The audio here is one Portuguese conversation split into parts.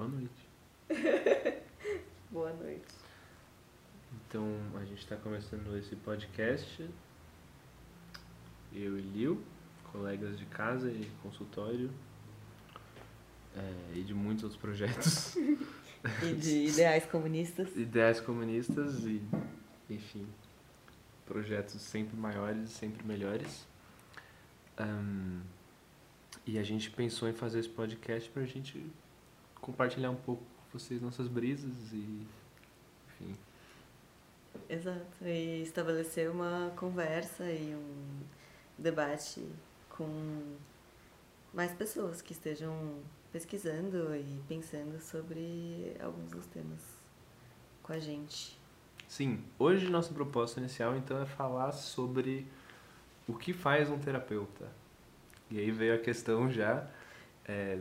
Boa noite. Boa noite. Então, a gente está começando esse podcast. Eu e Liu, colegas de casa e consultório. é, e de muitos outros projetos. E de ideais comunistas. Ideias comunistas e, enfim, projetos sempre maiores e sempre melhores. Ahn, e a gente pensou em fazer esse podcast para a gente compartilhar um pouco com vocês nossas brisas e, enfim, Exato. E estabelecer uma conversa e um debate com mais pessoas que estejam pesquisando e pensando sobre alguns dos temas com a gente. Sim, hoje nossa proposta inicial então é falar sobre o que faz um terapeuta. E aí veio a questão já. é,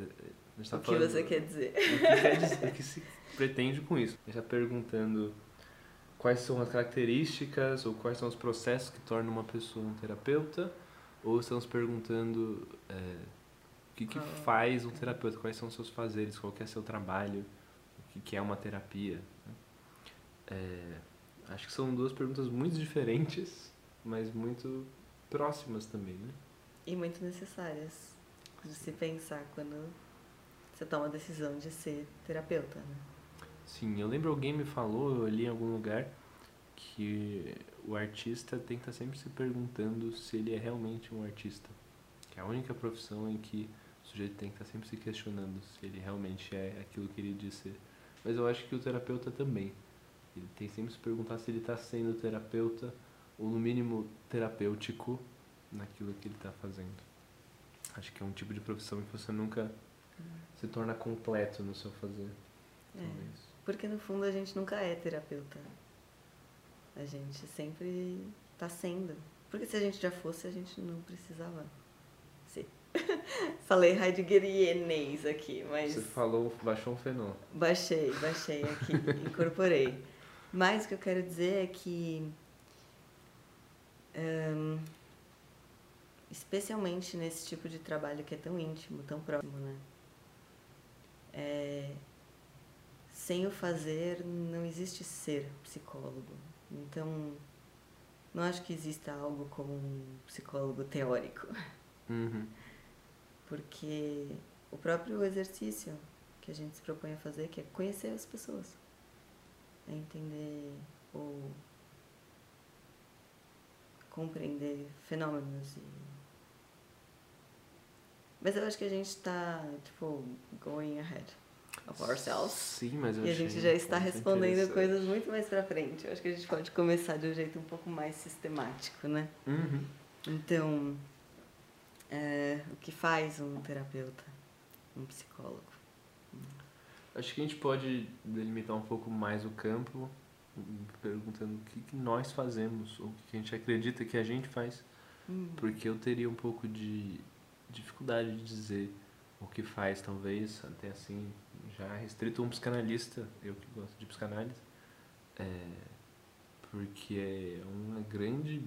a gente tá o que você quer dizer? O que, quer dizer, o que se pretende com isso? Já perguntando quais são as características ou quais são os processos que tornam uma pessoa um terapeuta, ou estamos perguntando é, o que, que Qual- faz um terapeuta, quais são os seus fazeres, qual é seu trabalho, o que, que é uma terapia. né? É, acho que são duas perguntas muito diferentes, mas muito próximas também, né? E muito necessárias de se pensar quando você toma a decisão de ser terapeuta, né? Sim, eu lembro alguém me falou, eu li em algum lugar, que o artista tem que estar sempre se perguntando se ele é realmente um artista. Que é a única profissão em que o sujeito tem que estar sempre se questionando se ele realmente é aquilo que ele diz ser. Mas eu acho que o terapeuta também. Ele tem sempre que se perguntar se ele está sendo terapeuta ou, no mínimo, terapêutico naquilo que ele está fazendo. Acho que é um tipo de profissão que você nunca se torna completo no seu fazer. É. Porque no fundo a gente nunca é terapeuta. A gente sempre tá sendo. Porque se a gente já fosse, a gente não precisava ser. Falei heideggerianês aqui, mas Você falou, baixou um fenô. baixei, baixei aqui, incorporei. Mas o que eu quero dizer é que, ahn, especialmente nesse tipo de trabalho que é tão íntimo, tão próximo, né? É, sem o fazer, não existe ser psicólogo. Então, não acho que exista algo como um psicólogo teórico, Uhum. porque o próprio exercício que a gente se propõe a fazer, que é conhecer as pessoas, é entender ou compreender fenômenos e mas eu acho que a gente está tipo going ahead of ourselves Sim, mas eu e a gente já está respondendo coisas muito mais pra frente. Eu acho que a gente pode começar de um jeito um pouco mais sistemático, né? Uhum. Então, é, o que faz um terapeuta, um psicólogo? Acho que a gente pode delimitar um pouco mais o campo, perguntando o que, que nós fazemos, ou o que a gente acredita que a gente faz, Hum, porque eu teria um pouco de dificuldade de dizer o que faz, talvez, até assim, já restrito um psicanalista, eu que gosto de psicanálise, é, porque é uma grande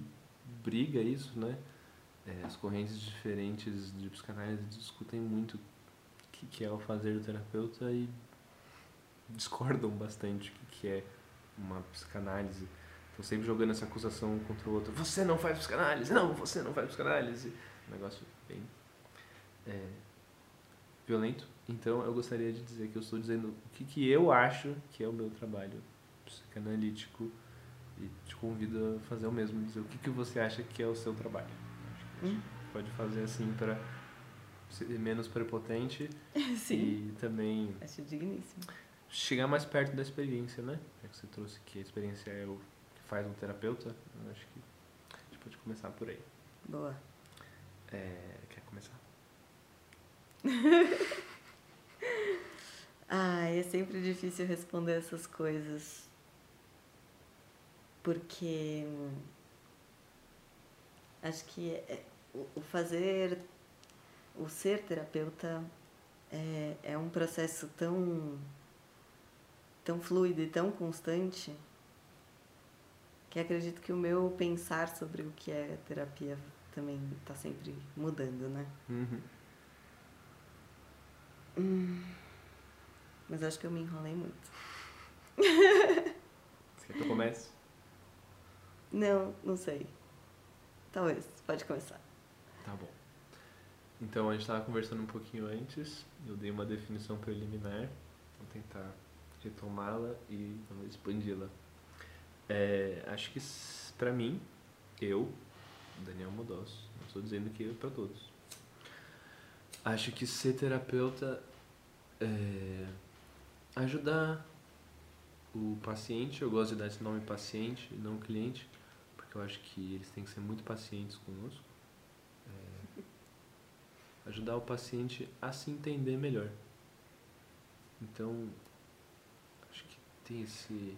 briga isso, né? É, as correntes diferentes de psicanálise discutem muito o que, que é o fazer do terapeuta e discordam bastante o que, que é uma psicanálise. Estão sempre jogando essa acusação um contra o outro. Você não faz psicanálise! Não, você não faz psicanálise! Um negócio bem é, violento. Então eu gostaria de dizer que eu estou dizendo o que, que eu acho que é o meu trabalho psicanalítico e te convido a fazer o mesmo, dizer o que, que você acha que é o seu trabalho. Acho que a gente pode fazer assim para ser menos prepotente Sim, e também acho digníssimo. chegar mais perto da experiência, né? Já que você trouxe que a experiência é o que faz um terapeuta, eu acho que a gente pode começar por aí. Boa. É, quer começar? Ah, é sempre difícil responder essas coisas. Porque acho que é- o o fazer, o ser terapeuta é, é um processo tão, tão fluido e tão constante que acredito que o meu pensar sobre o que é terapia também está sempre mudando, né? Uhum. Mas acho que eu me enrolei muito. Você quer que eu comece? Não, não sei. Talvez, pode começar. Tá bom. Então, a gente estava conversando um pouquinho antes, eu dei uma definição preliminar, vou tentar retomá-la e expandi-la. É, acho que, para mim, eu, Daniel Modós, não estou dizendo que é para todos, acho que ser terapeuta é ajudar o paciente, eu gosto de dar esse nome paciente, não cliente, porque eu acho que eles têm que ser muito pacientes conosco. É, ajudar o paciente a se entender melhor. Então, acho que tem esse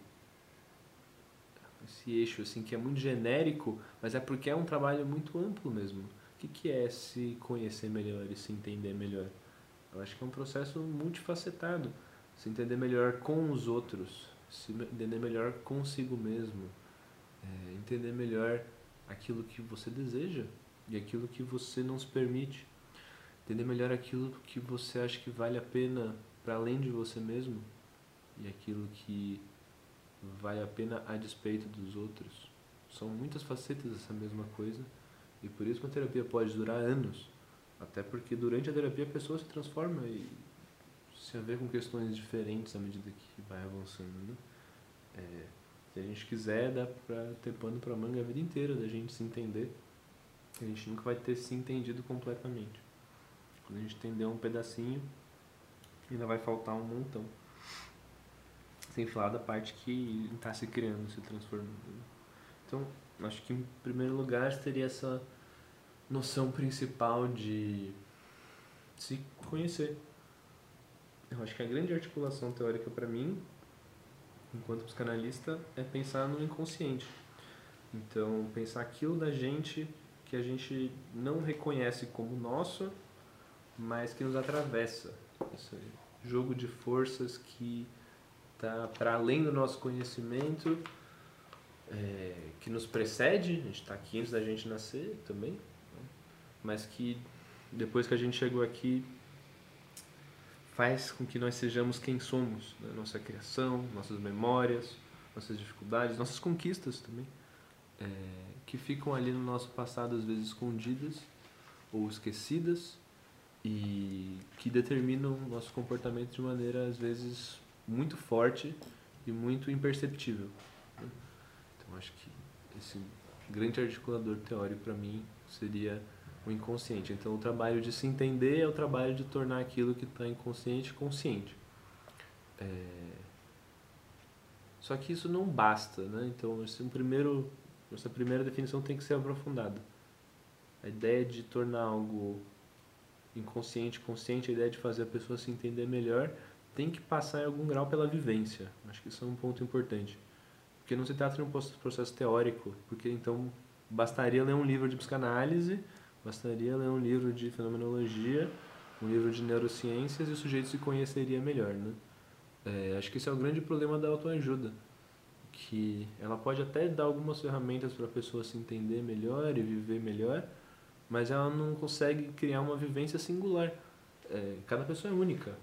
esse eixo assim que é muito genérico, mas é porque é um trabalho muito amplo mesmo. O que, é se conhecer melhor e se entender melhor? Eu acho que é um processo multifacetado. Se entender melhor com os outros, se entender melhor consigo mesmo, é, entender melhor aquilo que você deseja e aquilo que você não se permite, entender melhor aquilo que você acha que vale a pena para além de você mesmo e aquilo que vale a pena a despeito dos outros. São muitas facetas dessa mesma coisa e por isso que a terapia pode durar anos, até porque durante a terapia a pessoa se transforma e se ver com questões diferentes à medida que vai avançando. Né? É, se a gente quiser, dá pra ter pano pra manga a vida inteira da gente se entender. A gente nunca vai ter se entendido completamente. Quando a gente entender um pedacinho, ainda vai faltar um montão. Sem falar da parte que está se criando, se transformando. Né? Então, acho que em primeiro lugar seria essa noção principal de se conhecer. Eu acho que a grande articulação teórica para mim, enquanto psicanalista, é pensar no inconsciente. Então, pensar aquilo da gente que a gente não reconhece como nosso, mas que nos atravessa. Esse jogo de forças que está para além do nosso conhecimento, é, que nos precede, a gente está aqui antes da gente nascer também? Mas que depois que a gente chegou aqui faz com que nós sejamos quem somos, né? nossa criação, nossas memórias, nossas dificuldades, nossas conquistas também, é, que ficam ali no nosso passado às vezes escondidas ou esquecidas e que determinam o nosso comportamento de maneira às vezes muito forte e muito imperceptível. Né? Então acho que esse grande articulador teórico para mim seria o inconsciente. Então o trabalho de se entender é o trabalho de tornar aquilo que está inconsciente consciente. É... Só que isso não basta, né? Então esse um primeiro, essa primeira definição tem que ser aprofundada. A ideia de tornar algo inconsciente consciente, a ideia de fazer a pessoa se entender melhor, tem que passar em algum grau pela vivência. Acho que isso é um ponto importante. Porque não se trata de um processo teórico, porque então bastaria ler um livro de psicanálise, bastaria ler um livro de fenomenologia, um livro de neurociências e o sujeito se conheceria melhor, né? É, acho que esse é o grande problema da autoajuda, que ela pode até dar algumas ferramentas para a pessoa se entender melhor e viver melhor, mas ela não consegue criar uma vivência singular. É, cada pessoa é única.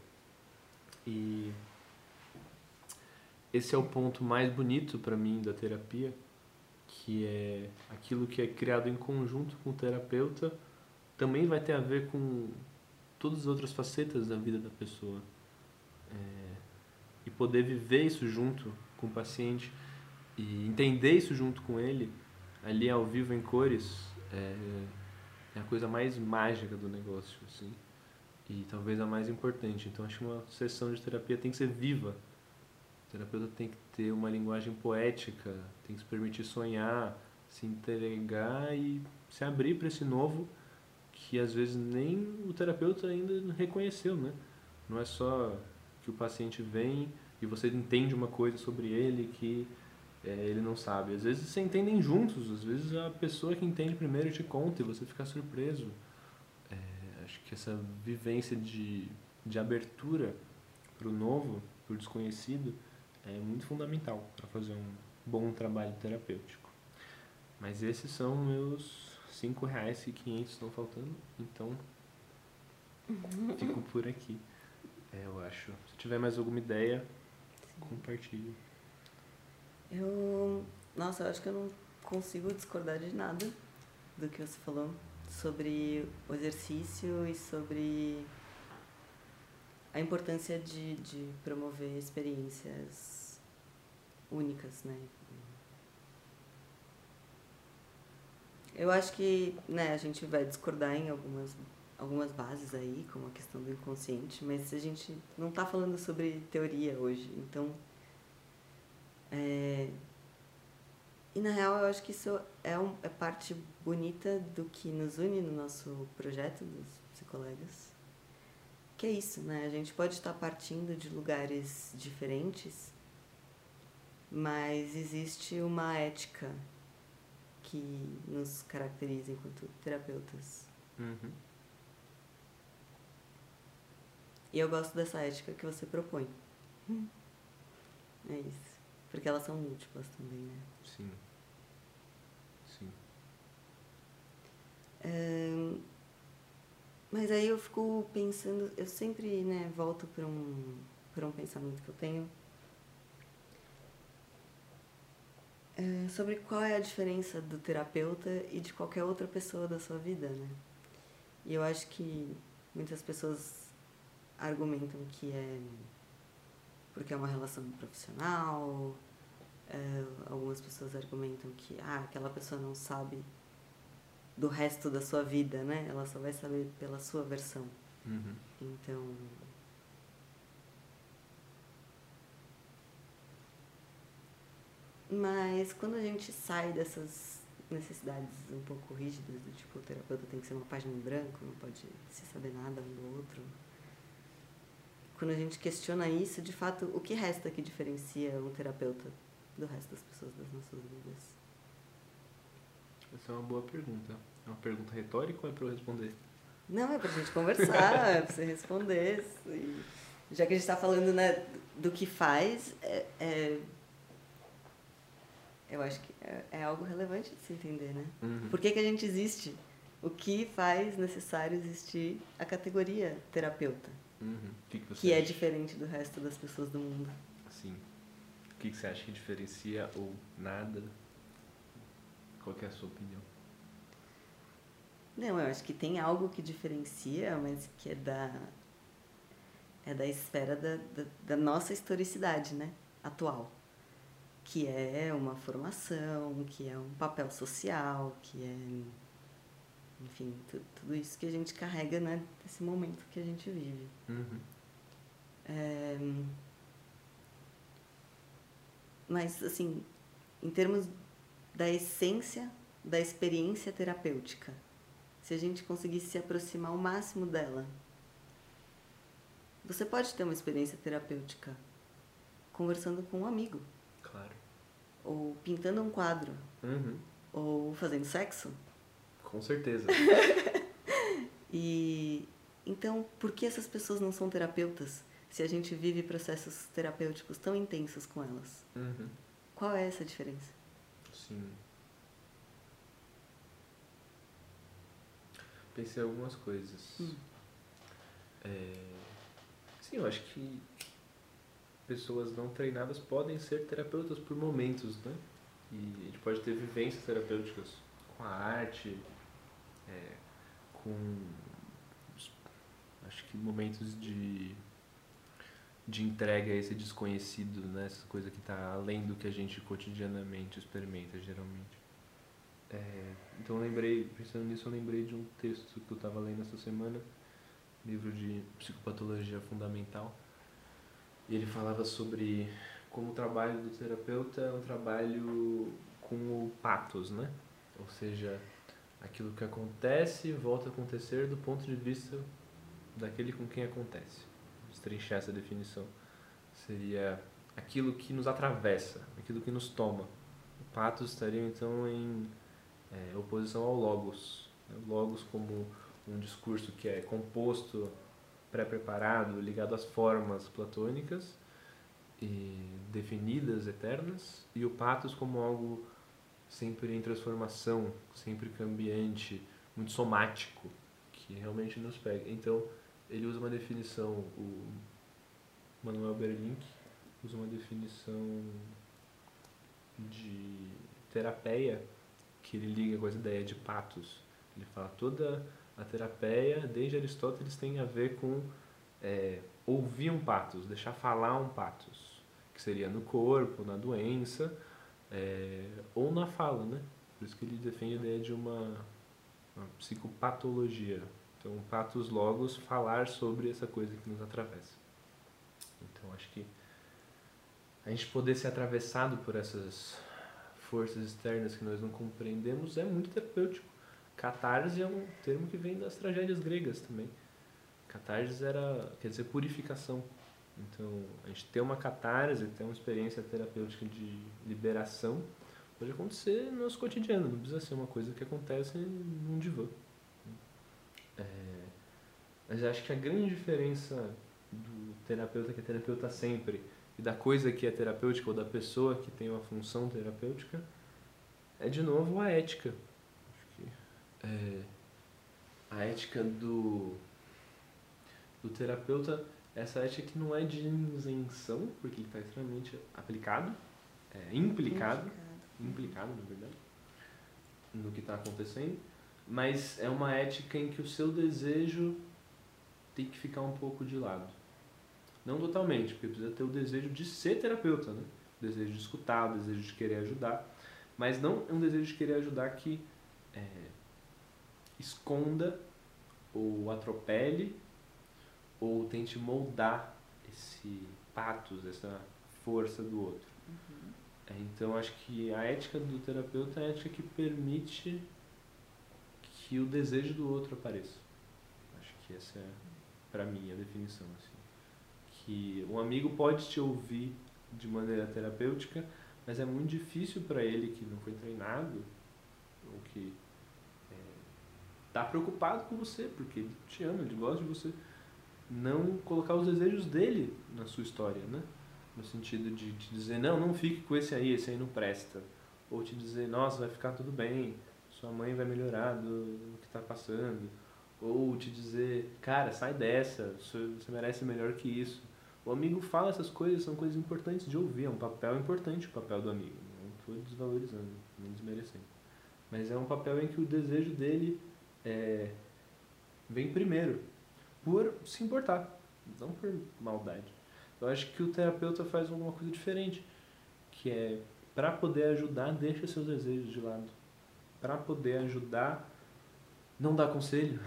E esse é o ponto mais bonito para mim da terapia, que é aquilo que é criado em conjunto com o terapeuta, também vai ter a ver com todas as outras facetas da vida da pessoa. É, e poder viver isso junto com o paciente e entender isso junto com ele, ali ao vivo em cores, é, é a coisa mais mágica do negócio, assim. E talvez a mais importante. Então acho que uma sessão de terapia tem que ser viva. O terapeuta tem que ter uma linguagem poética, tem que se permitir sonhar, se entregar e se abrir para esse novo que às vezes nem o terapeuta ainda reconheceu, né? Não é só que o paciente vem e você entende uma coisa sobre ele que é, ele não sabe. Às vezes você entendem juntos, às vezes a pessoa que entende primeiro te conta e você fica surpreso. É, acho que essa vivência de, de abertura para o novo, para o desconhecido, é muito fundamental para fazer um bom trabalho terapêutico. Mas esses são meus cinco reais e quinhentos estão faltando, então fico por aqui. É, eu acho. Se tiver mais alguma ideia, compartilhe. Eu. Nossa, eu acho que eu não consigo discordar de nada do que você falou sobre o exercício e sobre a importância de, de promover experiências únicas, né? Eu acho que né, a gente vai discordar em algumas, algumas bases aí, como a questão do inconsciente, mas a gente não está falando sobre teoria hoje, então. É... E na real eu acho que isso é, um, é parte bonita do que nos une no nosso projeto dos psicolegas. Que é isso, né? A gente pode estar partindo de lugares diferentes, mas existe uma ética que nos caracteriza enquanto terapeutas. Uhum. E eu gosto dessa ética que você propõe. É isso. Porque elas são múltiplas também, né? Sim. Sim. É... Mas aí eu fico pensando, eu sempre né, volto para um, um pensamento que eu tenho é, sobre qual é a diferença do terapeuta e de qualquer outra pessoa da sua vida, né? E eu acho que muitas pessoas argumentam que é porque é uma relação profissional, é, algumas pessoas argumentam que ah, aquela pessoa não sabe do resto da sua vida, né? Ela só vai saber pela sua versão. Uhum. Então, Mas quando a gente sai dessas necessidades um pouco rígidas, do tipo, o terapeuta tem que ser uma página em branco, não pode se saber nada um do outro. Quando a gente questiona isso, de fato, o que resta que diferencia um terapeuta do resto das pessoas das nossas vidas? Essa é uma boa pergunta. É uma pergunta retórica ou é para eu responder? Não, é pra gente conversar, é pra você responder. Já que a gente está falando né, do que faz, é, é eu acho que é, é algo relevante de se entender, né? Uhum. Por que, que a gente existe? O que faz necessário existir a categoria terapeuta? Uhum. Que, que, que é diferente do resto das pessoas do mundo. Sim. O que, que você acha que diferencia ou nada? Qual é a sua opinião? Não, eu acho que tem algo que diferencia, mas que é da é da esfera da, da, da nossa historicidade, né? Atual que é uma formação, que é um papel social, que é, enfim, tudo isso que a gente carrega, né, nesse momento que a gente vive. Uhum. É, mas, assim, em termos da essência da experiência terapêutica, se a gente conseguisse se aproximar ao máximo dela, você pode ter uma experiência terapêutica conversando com um amigo ou pintando um quadro, uhum. ou fazendo sexo. Com certeza. e então, por que essas pessoas não são terapeutas se a gente vive processos terapêuticos tão intensos com elas? Uhum. Qual é essa diferença? Pensei algumas coisas. Hum. É... Sim, eu acho que pessoas não treinadas podem ser terapeutas por momentos, né? E a gente pode ter vivências terapêuticas com a arte, é, com acho que momentos de de entrega a esse desconhecido, né? Essa coisa que está além do que a gente cotidianamente experimenta, geralmente. É, então eu lembrei, pensando nisso, eu lembrei de um texto que eu estava lendo essa semana, livro de psicopatologia fundamental, e ele falava sobre como o trabalho do terapeuta é um trabalho com o patos, né? Ou seja, aquilo que acontece volta a acontecer do ponto de vista daquele com quem acontece. Destrinchar essa definição seria aquilo que nos atravessa, aquilo que nos toma. O patos estaria então em é, oposição ao logos. Né? Logos como um discurso que é composto pré-preparado, ligado às formas platônicas e definidas, eternas, e o patos como algo sempre em transformação, sempre cambiante, muito somático, que realmente nos pega. Então, ele usa uma definição, o Manuel Berlink usa uma definição de terapia que ele liga com a ideia de patos. Ele fala toda a terapia, desde Aristóteles, tem a ver com é, ouvir um patos, deixar falar um patos, que seria no corpo, na doença, é, ou na fala, né? Por isso que ele defende a ideia de uma, uma psicopatologia. Então, patos logos, falar sobre essa coisa que nos atravessa. Então, acho que a gente poder ser atravessado por essas forças externas que nós não compreendemos é muito terapêutico. Catarse é um termo que vem das tragédias gregas também. Catarse era, quer dizer, purificação. Então, a gente ter uma catarse, ter uma experiência terapêutica de liberação, pode acontecer no nosso cotidiano, não precisa ser uma coisa que acontece num divã. É, mas acho que a grande diferença do terapeuta que é terapeuta sempre e da coisa que é terapêutica ou da pessoa que tem uma função terapêutica é de novo a ética. Acho que é, a ética do, do terapeuta, essa ética que não é de isenção, porque ele está extremamente aplicado, é, implicado, implicado, implicado na verdade, no que está acontecendo, mas é uma ética em que o seu desejo tem que ficar um pouco de lado não totalmente, porque precisa ter o desejo de ser terapeuta, né? O desejo de escutar, o desejo de querer ajudar. Mas não é um desejo de querer ajudar que é, esconda ou atropele ou tente moldar esse patos, essa força do outro. Uhum. É, então acho que a ética do terapeuta é a ética que permite que o desejo do outro apareça. Acho que essa é, para mim, a definição. Assim que um amigo pode te ouvir de maneira terapêutica, mas é muito difícil para ele que não foi treinado ou que está é, preocupado com você, porque ele te ama, ele gosta de você, não colocar os desejos dele na sua história, né? No sentido de te dizer, não, não fique com esse aí, esse aí não presta. Ou te dizer, nossa, vai ficar tudo bem, sua mãe vai melhorar do, do que está passando. Ou te dizer, cara, sai dessa, você merece melhor que isso. O amigo fala essas coisas, são coisas importantes de ouvir, é um papel importante o papel do amigo. Não estou desvalorizando, nem desmerecendo. Mas é um papel em que o desejo dele é, vem primeiro, por se importar, não por maldade. Eu acho que o terapeuta faz alguma coisa diferente, que é para poder ajudar, deixa seus desejos de lado. Para poder ajudar, não dá conselho.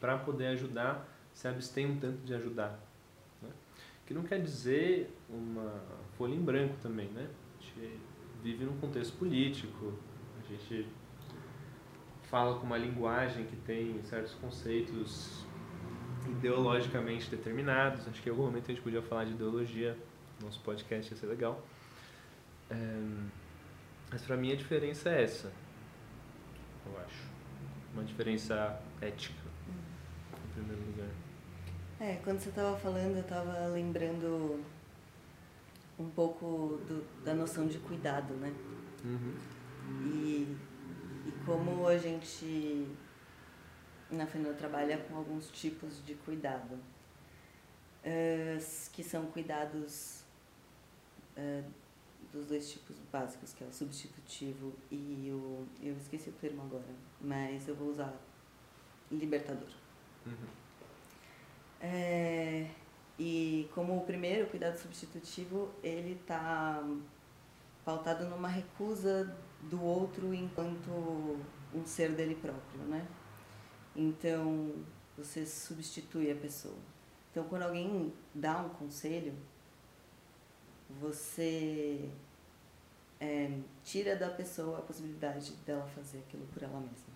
Para poder ajudar, se abstém um tanto de ajudar que não quer dizer uma folha em branco também, né? A gente vive num contexto político, a gente fala com uma linguagem que tem certos conceitos ideologicamente determinados. Acho que em algum momento a gente podia falar de ideologia, nosso podcast ia ser legal. É, mas para mim a diferença é essa, eu acho. Uma diferença ética, em primeiro lugar. É, quando você estava falando, eu estava lembrando um pouco do, da noção de cuidado, né? Uhum. E, e como a gente na FENO trabalha com alguns tipos de cuidado, uh, que são cuidados uh, dos dois tipos básicos, que é o substitutivo e o. Eu esqueci o termo agora, mas eu vou usar libertador. Uhum. É, e como o primeiro, o cuidado substitutivo, ele está pautado numa recusa do outro enquanto um ser dele próprio, né? Então, você substitui a pessoa. Então, quando alguém dá um conselho, você é, tira da pessoa a possibilidade dela fazer aquilo por ela mesma,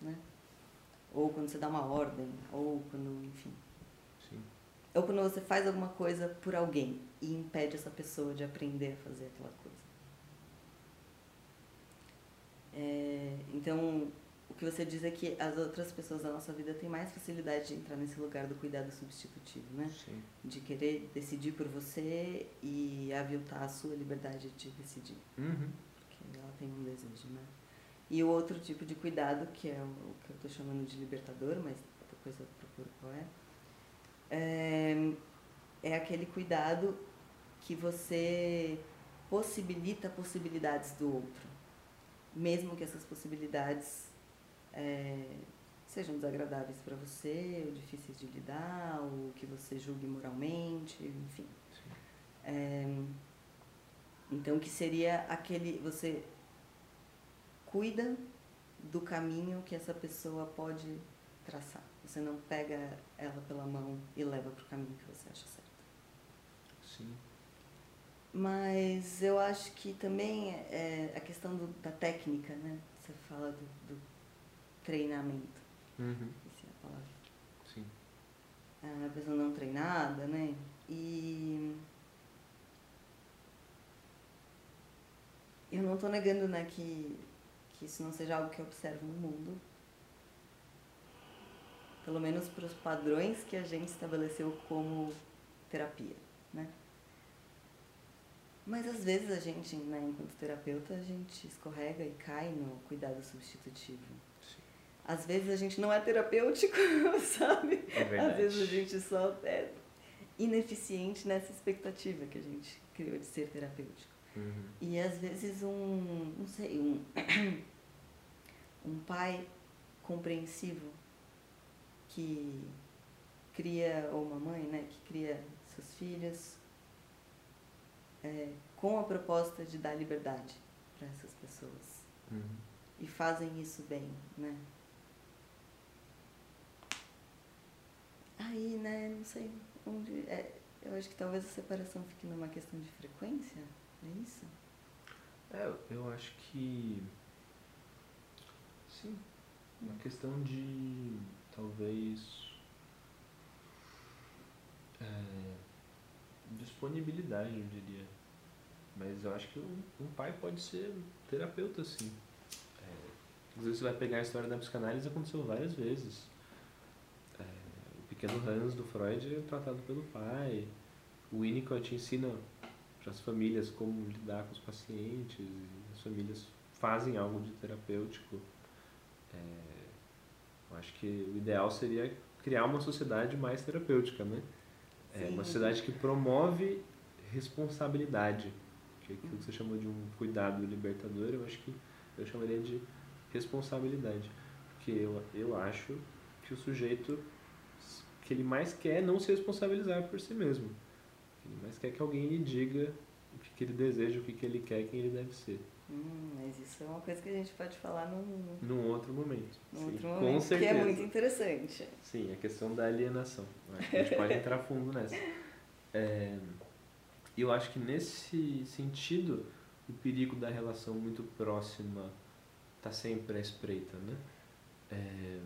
né? Ou quando você dá uma ordem, ou quando, enfim, ou quando você faz alguma coisa por alguém e impede essa pessoa de aprender a fazer aquela coisa. É, então, que você diz é que as outras pessoas da nossa vida têm mais facilidade de entrar nesse lugar do cuidado substitutivo, né? Sim. De querer decidir por você e aviltar a sua liberdade de decidir. Uhum. Porque ela tem um desejo, né? E o outro tipo de cuidado, que é o que eu estou chamando de libertador, mas depois eu procuro qual é, é, é aquele cuidado que você possibilita possibilidades do outro, mesmo que essas possibilidades é, sejam desagradáveis para você, ou difíceis de lidar, ou que você julgue moralmente, enfim. É, então, que seria aquele. Você cuida do caminho que essa pessoa pode traçar. Você não pega ela pela mão e leva para o caminho que você acha certo. Sim. Mas eu acho que também é a questão do, da técnica, né? Você fala do, do treinamento. Uhum. Essa é a palavra. Sim. A pessoa não treinada, né? E eu não estou negando né, que, que isso não seja algo que eu observo no mundo. Pelo menos para os padrões que a gente estabeleceu como terapia, né? Mas às vezes a gente, né, enquanto terapeuta, a gente escorrega e cai no cuidado substitutivo. Às vezes a gente não é terapêutico, sabe? É. Às vezes a gente só é ineficiente nessa expectativa que a gente criou de ser terapêutico. Uhum. E às vezes um, não sei, um, um pai compreensivo que cria, ou uma mãe, né, que cria seus filhos é, com a proposta de dar liberdade para essas pessoas. Uhum. E fazem isso bem, né? Aí, né, não sei onde. É, eu acho que talvez a separação fique numa questão de frequência, é isso? É, eu acho que. Sim. Uma questão de. Talvez. é, disponibilidade, eu diria. Mas eu acho que um, um pai pode ser terapeuta, sim. É, inclusive, você vai pegar a história da psicanálise, aconteceu várias vezes. É, pequeno Hans do Freud é tratado pelo pai. O Winnicott ensina para as famílias como lidar com os pacientes. As famílias fazem algo de terapêutico. É, eu acho que o ideal seria criar uma sociedade mais terapêutica, né? É uma sociedade que promove responsabilidade, que é aquilo que você chamou de um cuidado libertador, eu acho que eu chamaria de responsabilidade. Porque eu, eu acho que o sujeito, que ele mais quer é não se responsabilizar por si mesmo. Ele mais quer que alguém lhe diga o que, que ele deseja, o que, que ele quer, quem ele deve ser. Hum, mas isso é uma coisa que a gente pode falar num, Num outro momento. num Sim, outro com momento, que certeza. é muito interessante. Sim, a questão da alienação. Que a gente pode entrar fundo nessa. É, eu acho que nesse sentido, o perigo da relação muito próxima está sempre à espreita, né? É,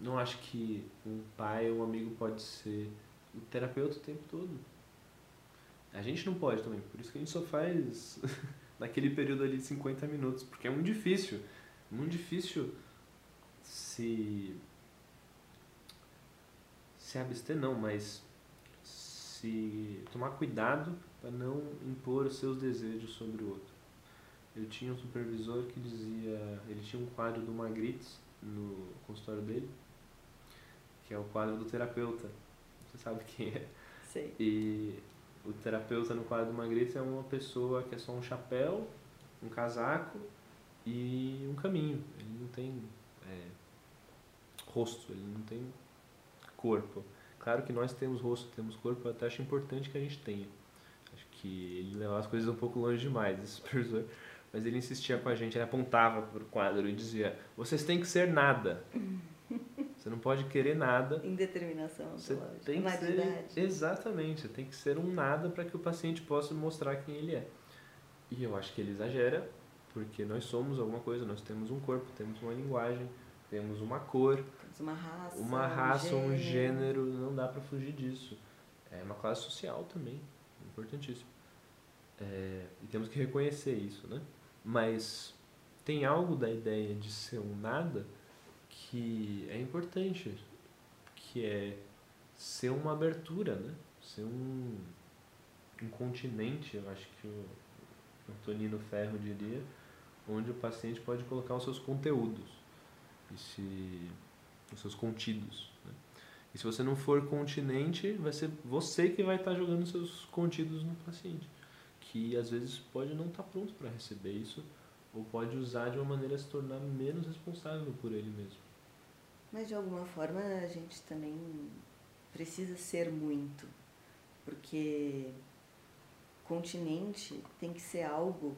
não acho que um pai ou um amigo pode ser o terapeuta o tempo todo. A gente não pode também, por isso que a gente só faz naquele período ali de 50 minutos, porque é muito difícil, muito difícil se se abster não, mas se tomar cuidado para não impor os seus desejos sobre o outro. Eu tinha um supervisor que dizia, ele tinha um quadro do Magritte no consultório dele, que é o quadro do terapeuta. Você sabe quem é? Sei. E o terapeuta no quadro do Magritte é uma pessoa que é só um chapéu, um casaco e um caminho. Ele não tem é, rosto, ele não tem corpo. Claro que nós temos rosto, temos corpo, eu até acho importante que a gente tenha. Acho que ele levava as coisas um pouco longe demais, esse supervisor. Mas ele insistia com a gente, ele apontava para o quadro e dizia: vocês têm que ser nada. Você não pode querer nada. Indeterminação, Você lógico. tem que ser, exatamente, você tem que ser um nada para que o paciente possa mostrar quem ele é. E eu acho que ele exagera, porque nós somos alguma coisa, nós temos um corpo, temos uma linguagem, temos uma cor, Temos uma raça. uma raça, um gênero. gênero, não dá para fugir disso. É uma classe social também, importantíssimo. É, e temos que reconhecer isso, né? Mas tem algo da ideia de ser um nada que é importante, que é ser uma abertura, né? Ser um, um continente, eu acho que o Antonino Ferro diria, onde o paciente pode colocar os seus conteúdos, se, os seus contidos. Né? E se você não for continente, vai ser você que vai estar jogando seus contidos no paciente, que às vezes pode não estar pronto para receber isso ou pode usar de uma maneira a se tornar menos responsável por ele mesmo. Mas de alguma forma a gente também precisa ser muito, porque continente tem que ser algo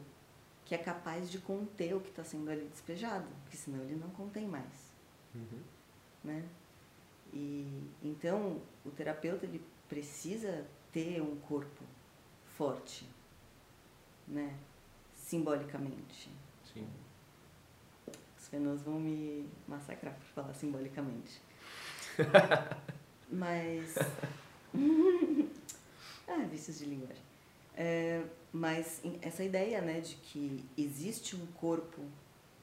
que é capaz de conter o que está sendo ali despejado, porque senão ele não contém mais, Uhum. né? E então o terapeuta ele precisa ter um corpo forte, né? Simbolicamente. Sim. Fenômenos vão me massacrar por falar simbolicamente. Mas. ah, vícios de linguagem. É, mas essa ideia né, de que existe um corpo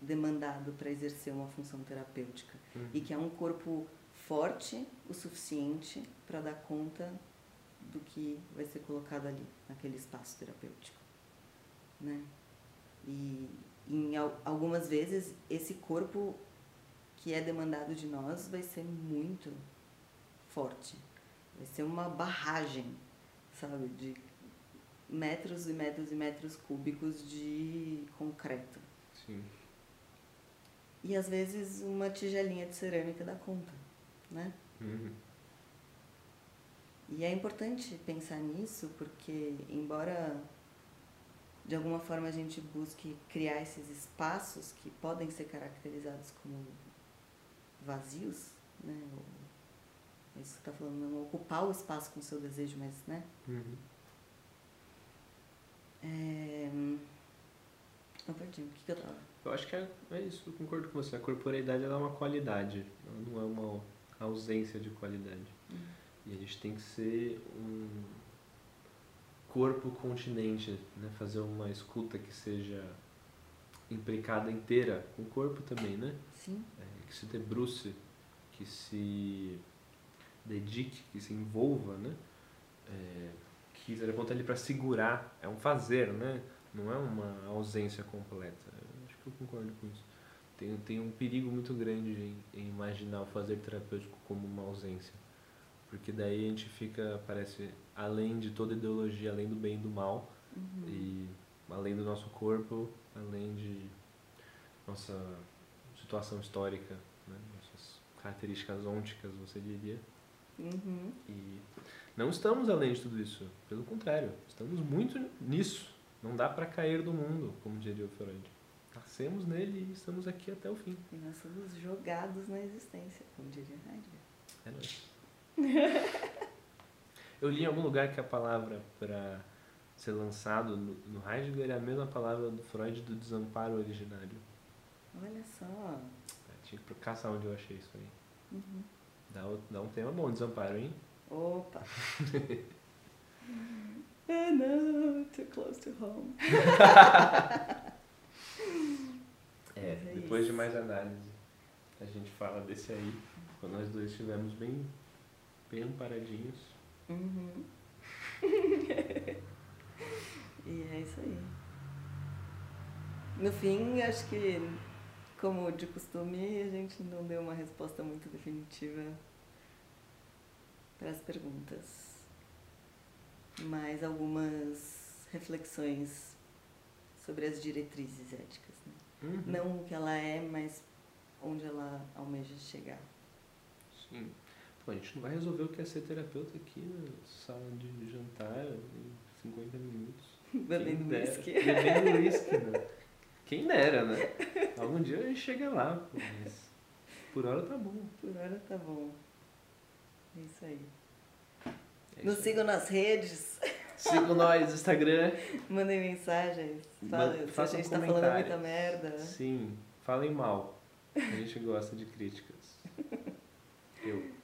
demandado para exercer uma função terapêutica Uhum. e que é um corpo forte o suficiente para dar conta do que vai ser colocado ali, naquele espaço terapêutico. Né? E em al- algumas vezes esse corpo que é demandado de nós vai ser muito forte. Vai ser uma barragem, sabe, de metros e metros e metros cúbicos de concreto. Sim. E às vezes uma tigelinha de cerâmica dá conta, né? Uhum. E é importante pensar nisso porque, embora de alguma forma a gente busque criar esses espaços que podem ser caracterizados como vazios, né? Ou, é isso que você está falando, não ocupar o espaço com o seu desejo, mas, né? Uhum. É... Eu perdi, o que, que eu tava? Eu acho que é, é isso, eu concordo com você. A corporeidade ela é uma qualidade, não é uma ausência de qualidade. E a gente tem que ser um corpo continente, né? fazer uma escuta que seja implicada inteira com o corpo também, né? Sim, É, que se debruce, que se dedique, que se envolva, né? É, que seja ponto ali para segurar, é um fazer, né? Não é uma ausência completa. Eu acho que eu concordo com isso. Tem, tem um perigo muito grande em, em imaginar o fazer terapêutico como uma ausência. Porque daí a gente fica, parece, além de toda ideologia, além do bem e do mal, Uhum. e além do nosso corpo, além de nossa situação histórica, né? nossas características ônticas, você diria. Uhum. E não estamos além de tudo isso, pelo contrário, estamos muito nisso. Não dá para cair do mundo, como diria o Freud. Nascemos nele e estamos aqui até o fim. E nós somos jogados na existência, como diria Heidegger. É nóis. Eu li em algum lugar que a palavra para ser lançado no, no Heidegger é a mesma palavra do Freud do desamparo originário. Olha só. É, tinha que caçar onde eu achei isso aí. Uhum. Dá, dá um tema bom, desamparo, hein? Opa! Ah, não, too close to home. É, é depois de mais análise, a gente fala desse aí, quando nós dois estivermos bem, bem amparadinhos. Uhum. e é isso aí. No fim, acho que, como de costume, a gente não deu uma resposta muito definitiva para as perguntas. Mas algumas reflexões sobre as diretrizes éticas. Né? Uhum. Não o que ela é, mas onde ela almeja chegar. Sim. Pô, a gente não vai resolver o que é ser terapeuta aqui na sala de jantar em 50 minutos. Bebendo whisky. Bebendo whisky, né? Quem dera, né? Algum dia a gente chega lá, pô, mas por hora tá bom. Por hora tá bom. É isso aí. É Nos sigam nas redes, Sigam nós no Instagram. mandem mensagens, falem se a gente tá falando muita merda. Sim, falem mal. A gente gosta de críticas. Eu.